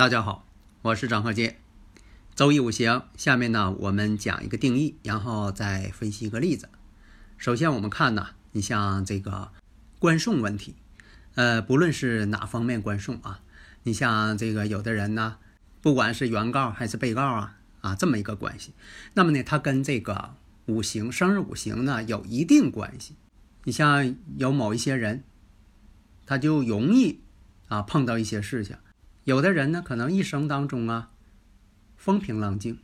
大家好，我是张鹤剑。周易五行，下面呢我们讲一个定义，然后再分析一个例子。首先我们看呢，你像这个官送问题，呃，不论是哪方面官送啊，你像这个有的人呢，不管是原告还是被告啊，啊这么一个关系，那么呢，它跟这个五行生日五行呢有一定关系。你像有某一些人，他就容易啊碰到一些事情。有的人呢，可能一生当中啊，风平浪静，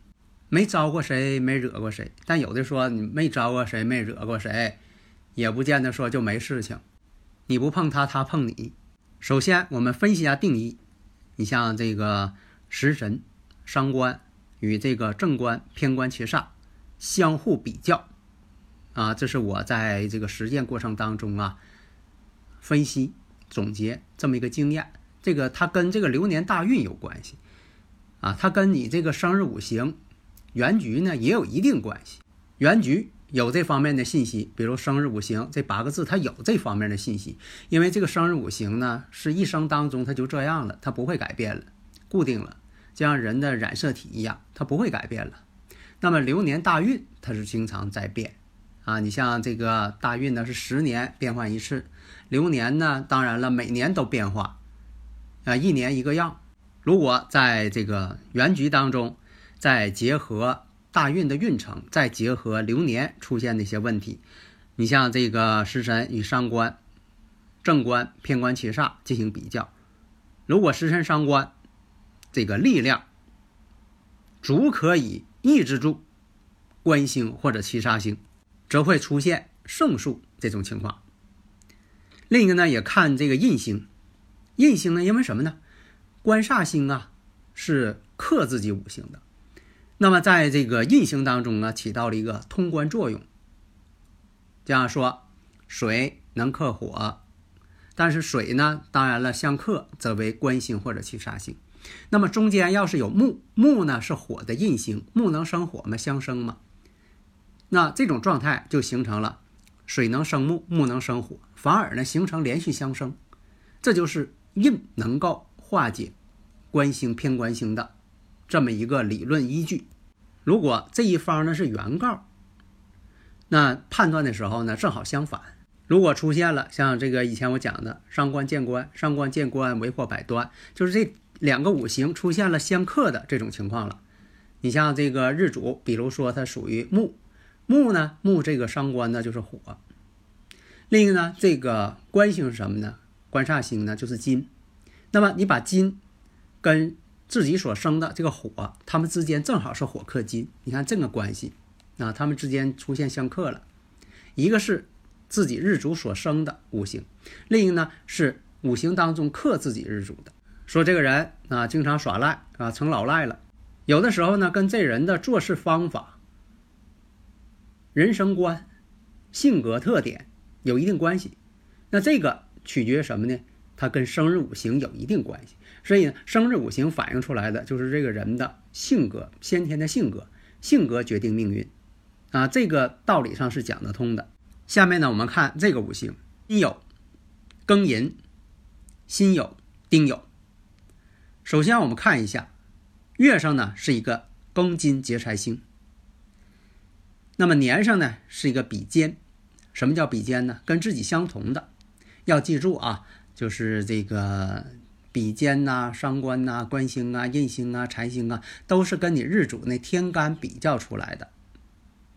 没招过谁，没惹过谁。但有的说你没招过谁，没惹过谁，也不见得说就没事情。你不碰他，他碰你。首先，我们分析一下定义。你像这个食神、伤官与这个正官、偏官、七煞相互比较啊，这是我在这个实践过程当中啊，分析总结这么一个经验。这个它跟这个流年大运有关系，啊，它跟你这个生日五行原局呢也有一定关系。原局有这方面的信息，比如生日五行这八个字，它有这方面的信息。因为这个生日五行呢是一生当中它就这样了，它不会改变了，固定了，就像人的染色体一样，它不会改变了。那么流年大运它是经常在变，啊，你像这个大运呢是十年变换一次，流年呢当然了每年都变化。啊，一年一个样。如果在这个原局当中，再结合大运的运程，再结合流年出现的一些问题，你像这个食神与伤官、正官、偏官、七煞进行比较，如果食神伤官这个力量足可以抑制住官星或者七杀星，则会出现胜数这种情况。另一个呢，也看这个印星。印星呢？因为什么呢？官煞星啊，是克自己五行的。那么在这个印星当中呢，起到了一个通关作用。这样说，水能克火，但是水呢，当然了，相克则为官星或者七煞星。那么中间要是有木，木呢是火的印星，木能生火吗？相生吗？那这种状态就形成了水能生木，木能生火，反而呢形成连续相生，这就是。印能够化解官星偏官星的这么一个理论依据。如果这一方呢是原告，那判断的时候呢正好相反。如果出现了像这个以前我讲的伤官见官、伤官见官为祸百端，就是这两个五行出现了相克的这种情况了。你像这个日主，比如说它属于木，木呢木这个伤官呢就是火。另一个呢这个官星是什么呢？官煞星呢，就是金。那么你把金跟自己所生的这个火，他们之间正好是火克金。你看这个关系啊，他们之间出现相克了。一个是自己日主所生的五行，另一个呢是五行当中克自己日主的。说这个人啊，经常耍赖啊，成老赖了。有的时候呢，跟这人的做事方法、人生观、性格特点有一定关系。那这个。取决于什么呢？它跟生日五行有一定关系，所以呢，生日五行反映出来的就是这个人的性格，先天的性格，性格决定命运，啊，这个道理上是讲得通的。下面呢，我们看这个五行：辛酉、庚寅、辛酉、丁酉。首先我们看一下，月上呢是一个庚金劫财星，那么年上呢是一个比肩。什么叫比肩呢？跟自己相同的。要记住啊，就是这个比肩呐、伤官呐、官星啊、印星啊、财星啊，都是跟你日主那天干比较出来的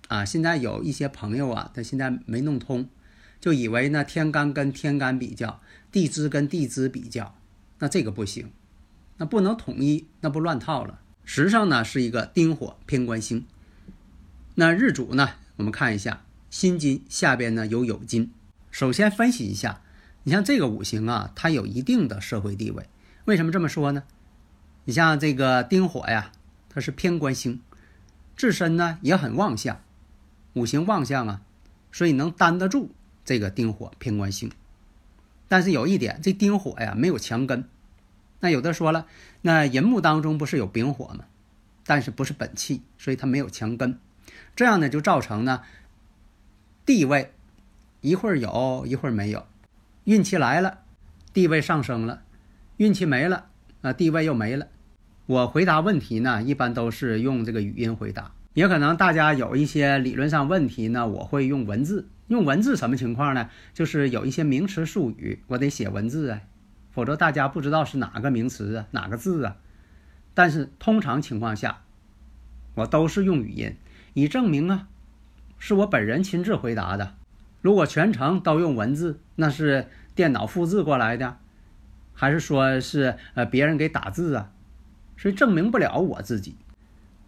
啊。现在有一些朋友啊，他现在没弄通，就以为呢天干跟天干比较，地支跟地支比较，那这个不行，那不能统一，那不乱套了。时上呢是一个丁火偏官星。那日主呢，我们看一下辛金下边呢有酉金。首先分析一下，你像这个五行啊，它有一定的社会地位。为什么这么说呢？你像这个丁火呀，它是偏官星，自身呢也很旺相，五行旺相啊，所以能担得住这个丁火偏官星。但是有一点，这丁火呀没有强根。那有的说了，那寅木当中不是有丙火吗？但是不是本气，所以它没有强根。这样呢就造成呢地位一会儿有一会儿没有，运气来了，地位上升了；运气没了，啊地位又没了。我回答问题呢，一般都是用这个语音回答，也可能大家有一些理论上问题呢，我会用文字。用文字什么情况呢？就是有一些名词术语，我得写文字啊，否则大家不知道是哪个名词啊，哪个字啊。但是通常情况下，我都是用语音，以证明啊，是我本人亲自回答的。如果全程都用文字，那是电脑复制过来的，还是说是呃别人给打字啊？所以证明不了我自己。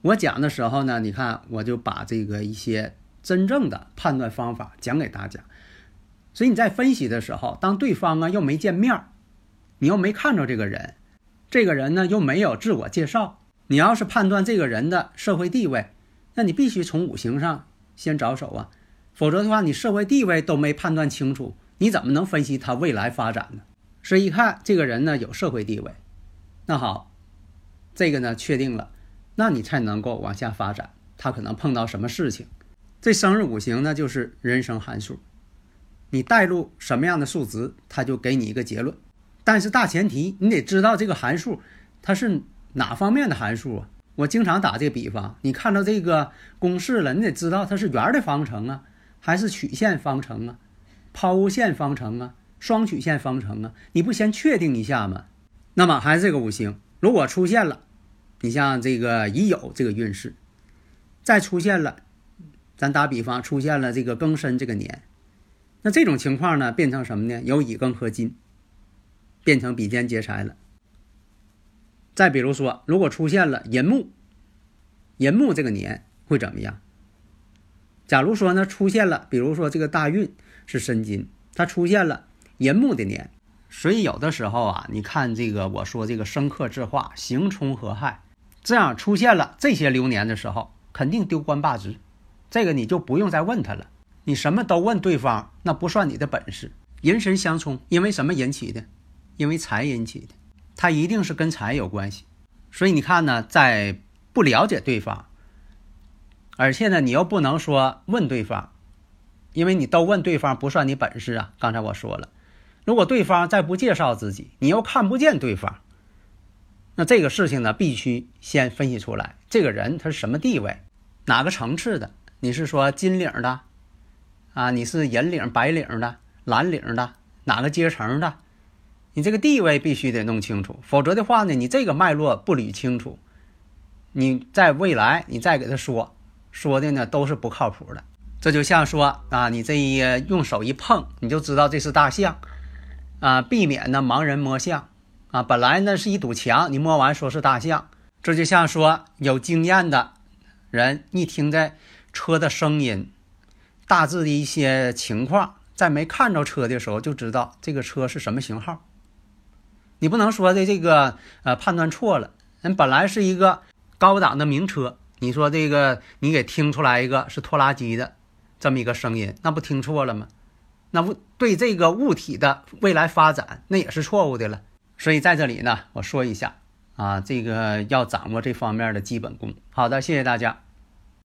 我讲的时候呢，你看我就把这个一些。真正的判断方法讲给大家，所以你在分析的时候，当对方啊又没见面你又没看着这个人，这个人呢又没有自我介绍，你要是判断这个人的社会地位，那你必须从五行上先着手啊，否则的话，你社会地位都没判断清楚，你怎么能分析他未来发展呢？所以一看这个人呢有社会地位，那好，这个呢确定了，那你才能够往下发展，他可能碰到什么事情。这生日五行呢，就是人生函数，你带入什么样的数值，它就给你一个结论。但是大前提，你得知道这个函数它是哪方面的函数啊？我经常打这个比方，你看到这个公式了，你得知道它是圆的方程啊，还是曲线方程啊，抛物线方程啊，双曲线方程啊？你不先确定一下吗？那么还是这个五行，如果出现了，你像这个乙酉这个运势，再出现了。咱打比方，出现了这个庚申这个年，那这种情况呢，变成什么呢？有乙庚合金，变成比肩劫财了。再比如说，如果出现了寅木，寅木这个年会怎么样？假如说呢，出现了，比如说这个大运是申金，它出现了寅木的年，所以有的时候啊，你看这个我说这个生克制化，刑冲合害，这样出现了这些流年的时候，肯定丢官罢职。这个你就不用再问他了，你什么都问对方，那不算你的本事。人神相冲，因为什么引起的？因为财引起的，他一定是跟财有关系。所以你看呢，在不了解对方，而且呢，你又不能说问对方，因为你都问对方不算你本事啊。刚才我说了，如果对方再不介绍自己，你又看不见对方，那这个事情呢，必须先分析出来，这个人他是什么地位，哪个层次的。你是说金领的，啊？你是银领、白领的、蓝领的，哪个阶层的？你这个地位必须得弄清楚，否则的话呢，你这个脉络不捋清楚，你在未来你再给他说说的呢都是不靠谱的。这就像说啊，你这一用手一碰，你就知道这是大象，啊，避免呢盲人摸象，啊，本来呢是一堵墙，你摸完说是大象。这就像说有经验的人，一听在。车的声音，大致的一些情况，在没看着车的时候就知道这个车是什么型号。你不能说的这个呃判断错了，人本来是一个高档的名车，你说这个你给听出来一个是拖拉机的这么一个声音，那不听错了吗？那不对这个物体的未来发展那也是错误的了。所以在这里呢，我说一下啊，这个要掌握这方面的基本功。好的，谢谢大家。